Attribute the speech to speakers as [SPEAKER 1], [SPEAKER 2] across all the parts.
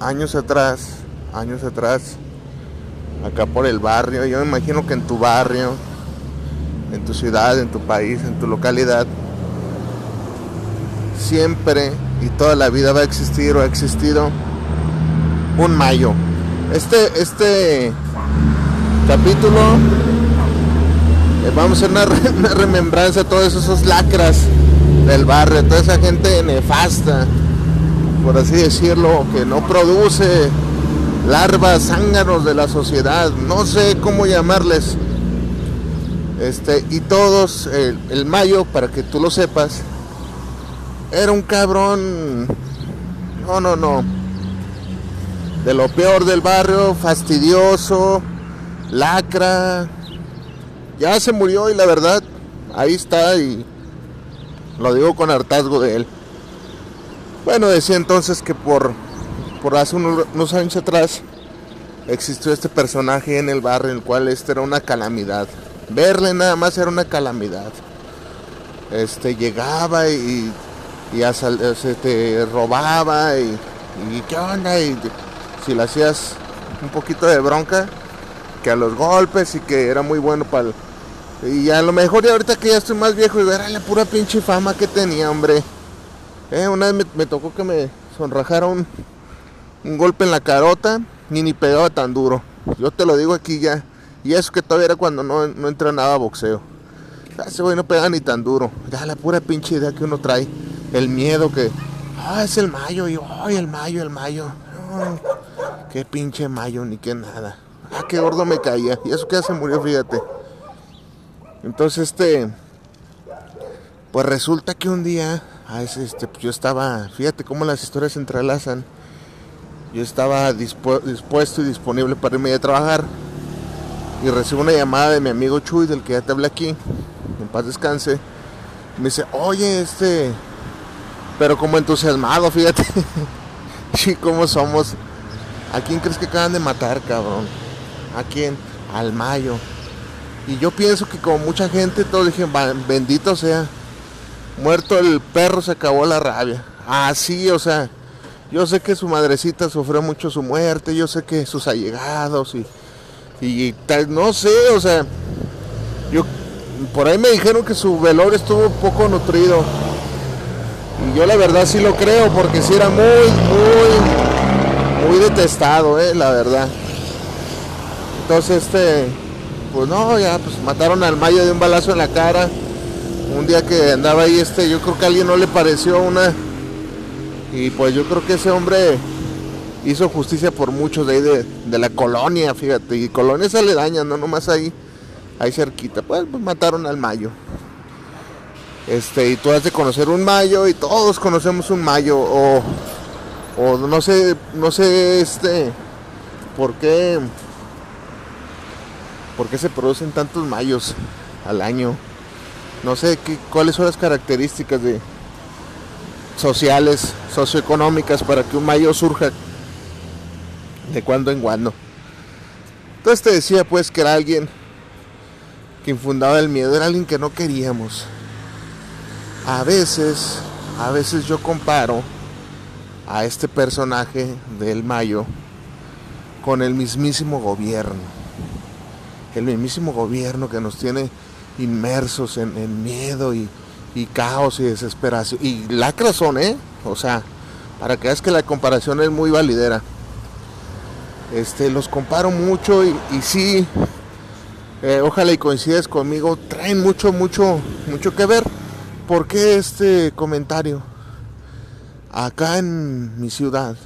[SPEAKER 1] años atrás, años atrás, acá por el barrio, yo me imagino que en tu barrio, en tu ciudad, en tu país, en tu localidad, siempre y toda la vida va a existir o ha existido un mayo. Este, este capítulo eh, vamos a hacer una, remembranza a todos esos lacras del barrio, toda esa gente nefasta por así decirlo, que no produce larvas, zánganos de la sociedad, no sé cómo llamarles. Este, y todos, el, Mayo, para que tú lo sepas, era un cabrón, no, no, no, de lo peor del barrio, fastidioso, lacra, ya se murió y la verdad, ahí está y lo digo con hartazgo de él. Bueno, decía entonces que por, por hace unos, años atrás existió este personaje en el barrio en el cual este era una calamidad. Verle nada más era una calamidad. Este llegaba y, y se te robaba y, y qué onda y si le hacías un poquito de bronca que a los golpes y que era muy bueno para y a lo mejor y ahorita que ya estoy más viejo y ver la pura pinche fama que tenía, hombre. Eh, una vez me, tocó que me sonrajara un, golpe en la carota ni ni pegaba tan duro. Yo te lo digo aquí ya. Y eso que todavía era cuando no, no entrenaba boxeo. Ese güey no pega ni tan duro. Ya la pura pinche idea que uno trae. El miedo que. Ah, es el mayo. Y ay, el mayo, el mayo. qué pinche mayo, ni qué nada. Ah, qué gordo me caía. Y eso que ya se murió, fíjate. Entonces, este. Pues resulta que un día Ah, este, pues yo estaba, fíjate cómo las historias se entrelazan. Yo estaba dispuesto y disponible para irme a trabajar. Y recibo una llamada de mi amigo Chuy, del que ya te hablé aquí. En paz descanse. Me dice, oye, este. Pero como entusiasmado, fíjate. sí, cómo somos. ¿A quién crees que acaban de matar, cabrón? ¿A quién? Al Mayo. Y yo pienso que como mucha gente, todos dijeron, bendito sea muerto el perro se acabó la rabia. Así, o sea, yo sé que su madrecita sufrió mucho su muerte, yo sé que sus allegados y, y, tal, no sé, o sea, yo por ahí me dijeron que su velorio estuvo poco nutrido. Y yo la verdad sí lo creo, porque sí era muy, muy, muy detestado, eh, la verdad. Entonces, este, pues no, ya, pues mataron al Mayo de un balazo en la cara un día que andaba ahí este, yo creo que a alguien no le pareció una y pues yo creo que ese hombre hizo justicia por muchos de ahí de, la colonia, fíjate, y colonias aledañas, no nomás ahí, ahí cerquita, pues, pues, mataron al mayo. Este, y tú has de conocer un mayo y todos conocemos un mayo, o, o no sé, no sé, este, por qué, por qué se producen tantos mayos al año no sé qué, cuáles son las características de sociales, socioeconómicas para que un mayo surja de cuando en cuando. Entonces te decía pues que era alguien que infundaba el miedo, era alguien que no queríamos. A veces, a veces yo comparo a este personaje del Mayo con el mismísimo gobierno. El mismísimo gobierno que nos tiene inmersos en, miedo y, caos y desesperación. Y lacras son, ¿eh? O sea, para que veas que la comparación es muy validera. Este, los comparo mucho y, y sí, eh, ojalá y coincides conmigo, traen mucho, mucho, mucho que ver. ¿Por qué este comentario? Acá en mi ciudad,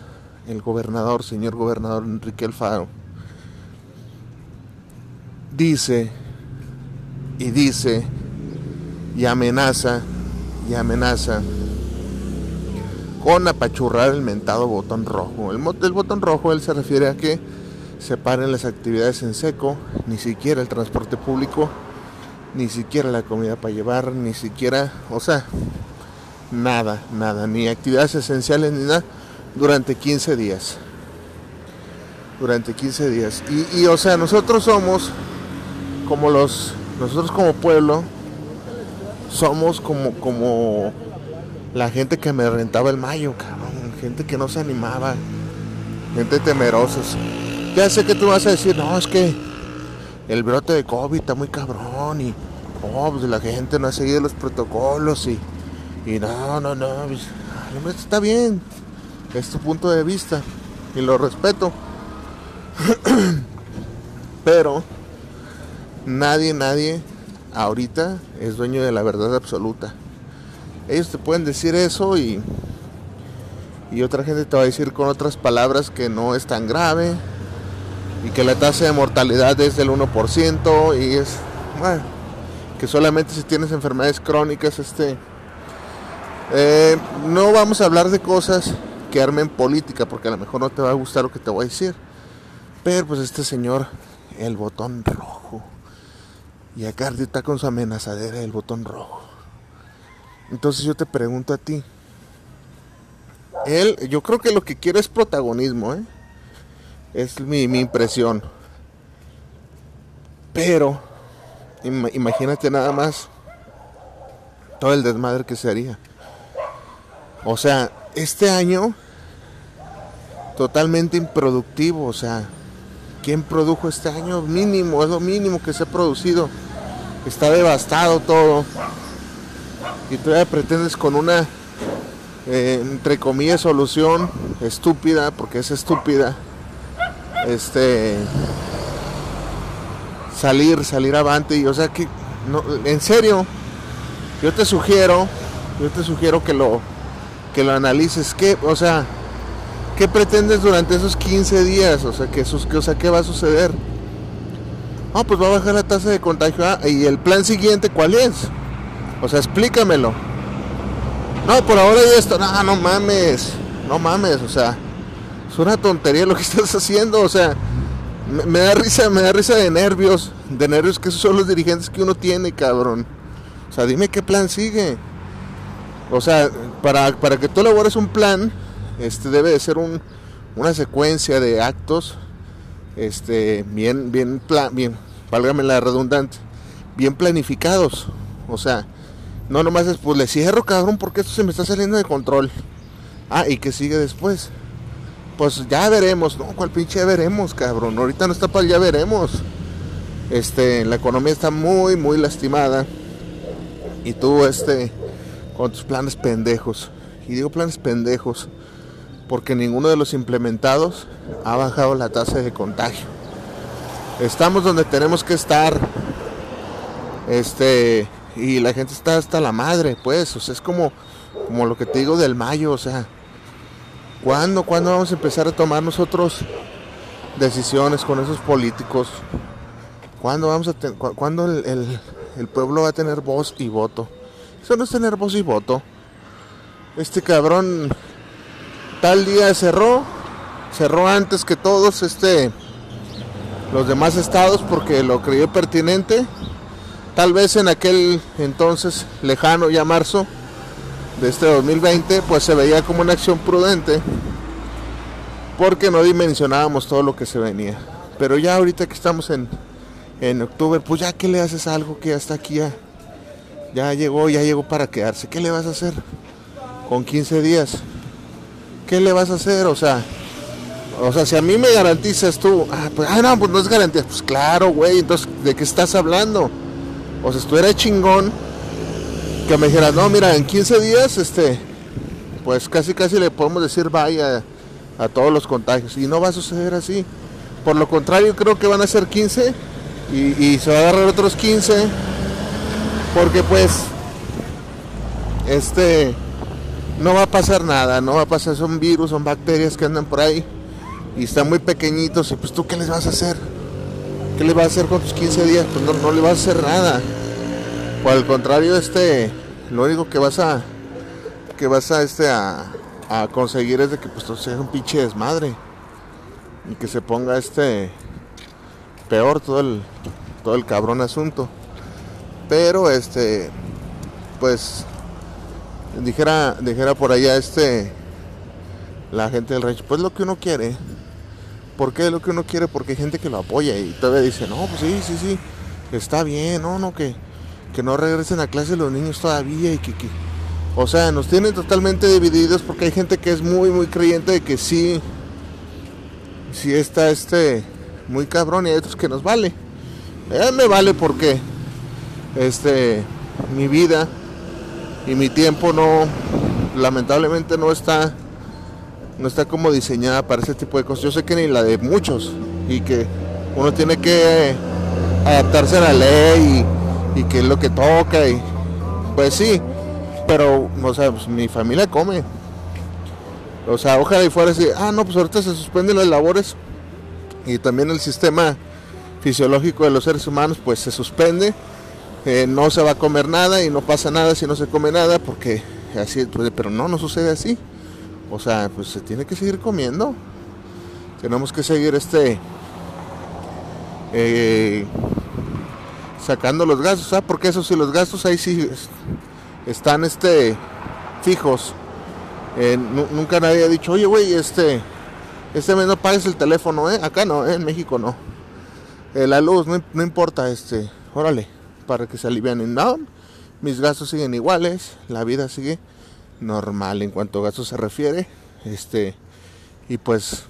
[SPEAKER 1] el gobernador, señor gobernador Enrique Alfaro, dice y dice y amenaza y amenaza con apachurrar el mentado botón rojo. El, botón rojo él se refiere a que se paren las actividades en seco, ni siquiera el transporte público, ni siquiera la comida para llevar, ni siquiera, o sea, nada, nada, ni actividades esenciales ni nada durante 15 días. Durante 15 días. Y o sea, nosotros somos como los, nosotros como pueblo, somos como, como la gente que me rentaba el mayo, cabrón, gente que no se animaba, gente temerosa. Ya sé que tú vas a decir, no, es que el brote de COVID está muy cabrón y oh, pues la gente no ha seguido los protocolos y, y no, no, no, pues, está bien, es tu punto de vista y lo respeto. Pero nadie, nadie ahorita es dueño de la verdad absoluta. Ellos te pueden decir eso y, y otra gente te va a decir con otras palabras que no es tan grave y que la tasa de mortalidad es del 1% y es, bueno, que solamente si tienes enfermedades crónicas, este, eh, no vamos a hablar de cosas que armen política porque a lo mejor no te va a gustar lo que te voy a decir. Pero pues este señor, el botón rojo. Y acá está con su amenazadera el botón rojo. Entonces yo te pregunto a ti. Él, yo creo que lo que quiere es protagonismo, ¿eh? Es mi, mi impresión. Pero, imagínate nada más todo el desmadre que se haría. O sea, este año totalmente improductivo, o sea, ¿quién produjo este año? Mínimo, es lo mínimo que se ha producido. Está devastado todo. Y todavía pretendes con una, eh, entre comillas, solución estúpida, porque es estúpida, este, salir, salir avante. Y o sea que, en serio, yo te sugiero, yo te sugiero que lo, que lo analices. ¿Qué, o sea, ¿qué pretendes durante esos 15 días? O sea, que, o sea, ¿qué va a suceder? Ah, pues va a bajar la tasa de contagio. Ah, y el plan siguiente, ¿cuál es? O sea, explícamelo. No, por ahora ya esto. No, no mames. No mames, o sea. Es una tontería lo que estás haciendo. O sea, me, me, da risa, me da risa de nervios. De nervios que esos son los dirigentes que uno tiene, cabrón. O sea, dime qué plan sigue. O sea, para, para que tú elabores un plan, este debe de ser un, una secuencia de actos, este, bien, bien, plan, bien, válgame la redundante, bien planificados. O sea, no nomás es, pues le cierro, cabrón, porque esto se me está saliendo de control. Ah, ¿y qué sigue después? Pues ya veremos, no, cuál pinche ya veremos, cabrón. Ahorita no está para ya veremos. Este, la economía está muy, muy lastimada. Y tú, este, con tus planes pendejos. Y digo planes pendejos porque ninguno de los implementados ha bajado la tasa de contagio. Estamos donde tenemos que estar. Este, y la gente está hasta la madre, pues, o sea, es como como lo que te digo del mayo, o sea, ¿cuándo cuándo vamos a empezar a tomar nosotros decisiones con esos políticos? ¿Cuándo vamos a cuándo el, el, el pueblo va a tener voz y voto? Eso no es tener voz y voto. Este cabrón tal día cerró, cerró antes que todos este los demás estados porque lo creyó pertinente. Tal vez en aquel entonces lejano ya marzo de este 2020 pues se veía como una acción prudente porque no dimensionábamos todo lo que se venía. Pero ya ahorita que estamos en, en octubre, pues ya que le haces algo que hasta aquí ya ya llegó, ya llegó para quedarse. ¿Qué le vas a hacer? Con 15 días. ¿Qué le vas a hacer? O sea, o sea, si a mí me garantizas tú, ah, pues, ah no, pues no es garantía. Pues claro, güey, entonces, ¿de qué estás hablando? O sea, estuviera chingón que me dijeras, no, mira, en 15 días, este, pues casi casi le podemos decir vaya a todos los contagios. Y no va a suceder así. Por lo contrario, creo que van a ser 15 y, y se va a agarrar otros 15 porque pues este no va a pasar nada, no va a pasar, son virus, son bacterias que andan por ahí y están muy pequeñitos y pues tú qué les vas a hacer? ¿Qué les vas a hacer con tus 15 días? Pues no, no le vas a hacer nada. Por el contrario, este, lo único que vas a, que vas a, este, a, a conseguir es de que pues sea un pinche desmadre y que se ponga este peor todo el, todo el cabrón asunto. Pero este, pues dijera, dijera por allá este la gente del rancho, pues lo que uno quiere. ¿Por qué lo que uno quiere? Porque hay gente que lo apoya y todavía dice, no, pues sí, sí, sí, está bien, no, no, que, que no regresen a clase los niños todavía y que, que, o sea, nos tienen totalmente divididos porque hay gente que es muy, muy creyente de que sí, sí está este, muy cabrón y hay otros que nos vale. Eh, me vale porque, este, mi vida y mi tiempo no, lamentablemente no está, no está como diseñada para ese tipo de cosas. Yo sé que ni la de muchos y que uno tiene que adaptarse a la ley y, y que es lo que toca y pues sí, pero o sea, pues, mi familia come. O sea, ojalá y fuera así, ah, no, pues ahorita se suspenden las labores y también el sistema fisiológico de los seres humanos pues se suspende eh, no se va a comer nada y no pasa nada si no se come nada porque así, pues, pero no, no sucede así. O sea, pues se tiene que seguir comiendo. Tenemos que seguir este eh, sacando los gastos, ¿sabes? Porque eso sí, los gastos ahí sí están este fijos. Eh, nunca nadie ha dicho, oye, güey, este, este mes no pagues el teléfono. Acá no, en México no. la luz, no, no importa, este, órale para que se alivianen. No, mis gastos siguen iguales, la vida sigue normal en cuanto a gastos se refiere. Este, y pues,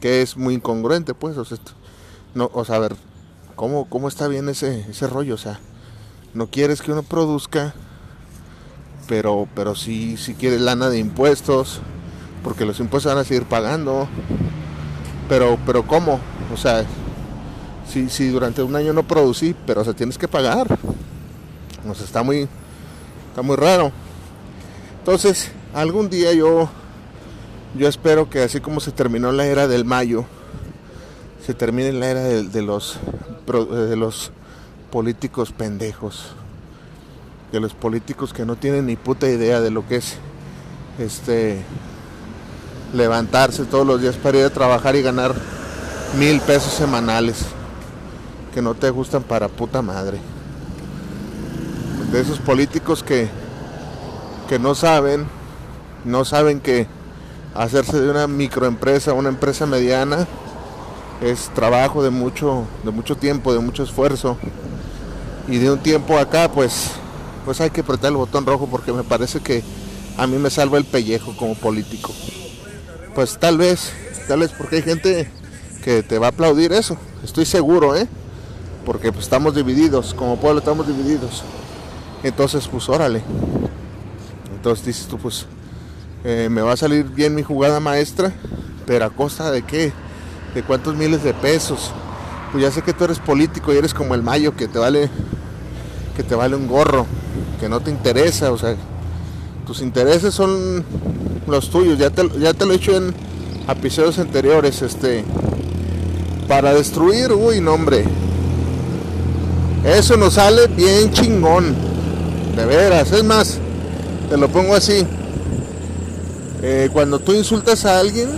[SPEAKER 1] que es muy incongruente, pues, o sea, no, o a ver, ¿cómo, cómo está bien ese, ese rollo? O sea, no quieres que uno produzca, pero, pero sí, si quieres lana de impuestos, porque los impuestos van a seguir pagando. Pero, pero ¿cómo? O sea, si, si durante un año no producí, pero o sea, tienes que pagar. Sea, está muy, está muy raro. Entonces, algún día yo, yo espero que así como se terminó la era del mayo, se termine la era de, de los, de los políticos pendejos. De los políticos que no tienen ni puta idea de lo que es este levantarse todos los días para ir a trabajar y ganar mil pesos semanales que no te gustan para puta madre. De esos políticos que, que no saben, no saben que hacerse de una microempresa, una empresa mediana, es trabajo de mucho, de mucho tiempo, de mucho esfuerzo. Y de un tiempo acá, pues, pues hay que apretar el botón rojo porque me parece que a mí me salva el pellejo como político. Pues tal vez, tal vez porque hay gente que te va a aplaudir eso. Estoy seguro, ¿eh? Porque pues, estamos divididos, como pueblo estamos divididos. Entonces, pues órale. Entonces dices tú, pues eh, me va a salir bien mi jugada maestra, pero a costa de qué? De cuántos miles de pesos. Pues ya sé que tú eres político y eres como el mayo que te vale que te vale un gorro, que no te interesa, o sea, tus intereses son los tuyos, ya te, ya te lo he hecho en episodios anteriores, este, para destruir, uy, no hombre, eso nos sale bien chingón. De veras. Es más, te lo pongo así. Eh, cuando tú insultas a alguien,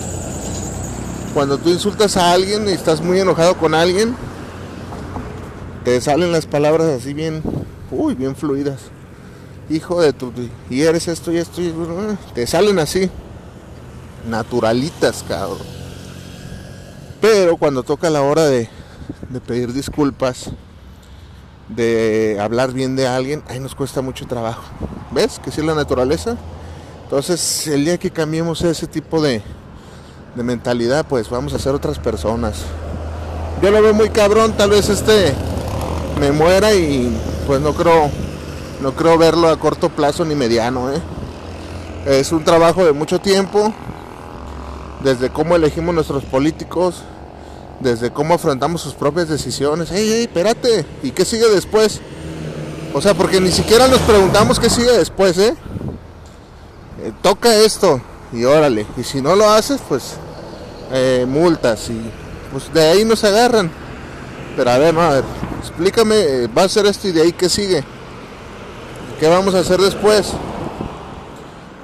[SPEAKER 1] cuando tú insultas a alguien y estás muy enojado con alguien, te salen las palabras así bien, uy, bien fluidas. Hijo de tu, y eres esto y esto, y, te salen así, naturalitas, cabrón. Pero cuando toca la hora de pedir disculpas, de hablar bien de alguien, ahí nos cuesta mucho trabajo. ¿Ves? Que si es la naturaleza. Entonces, el día que cambiemos ese tipo de, de mentalidad, pues vamos a ser otras personas. Yo lo veo muy cabrón, tal vez este me muera y pues no creo no creo verlo a corto plazo ni mediano, ¿eh? Es un trabajo de mucho tiempo, desde cómo elegimos nuestros políticos, desde cómo afrontamos sus propias decisiones. ¡Ey, ey, espérate! ¿Y qué sigue después? O sea, porque ni siquiera nos preguntamos qué sigue después, ¿eh? eh toca esto y órale. Y si no lo haces, pues eh, multas y pues de ahí nos agarran. Pero a ver, no, a ver, explícame, eh, va a ser esto y de ahí qué sigue. ¿Qué vamos a hacer después?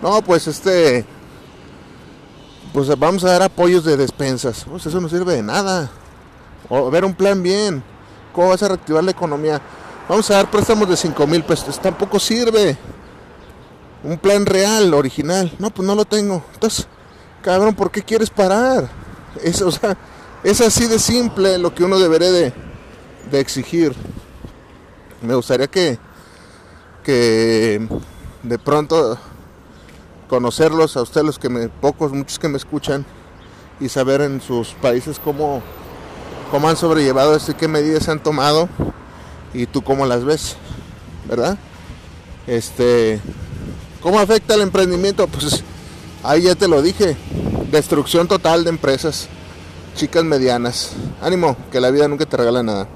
[SPEAKER 1] No, pues este, pues vamos a dar apoyos de despensas. Pues eso no sirve de nada. O ver un plan bien. ¿Cómo vas a reactivar la economía? Vamos a dar préstamos de 5 mil pesos. Tampoco sirve. Un plan real, original. No, pues no lo tengo. Entonces, cabrón, ¿por qué quieres parar? Es, o sea, es así de simple lo que uno debería de, de exigir. Me gustaría que, que de pronto conocerlos a ustedes, los que me, pocos, muchos que me escuchan, y saber en sus países cómo, cómo han sobrellevado esto y qué medidas han tomado y tú cómo las ves, ¿verdad? Este, ¿cómo afecta el emprendimiento? Pues ahí ya te lo dije, destrucción total de empresas, chicas medianas. Ánimo, que la vida nunca te regala nada.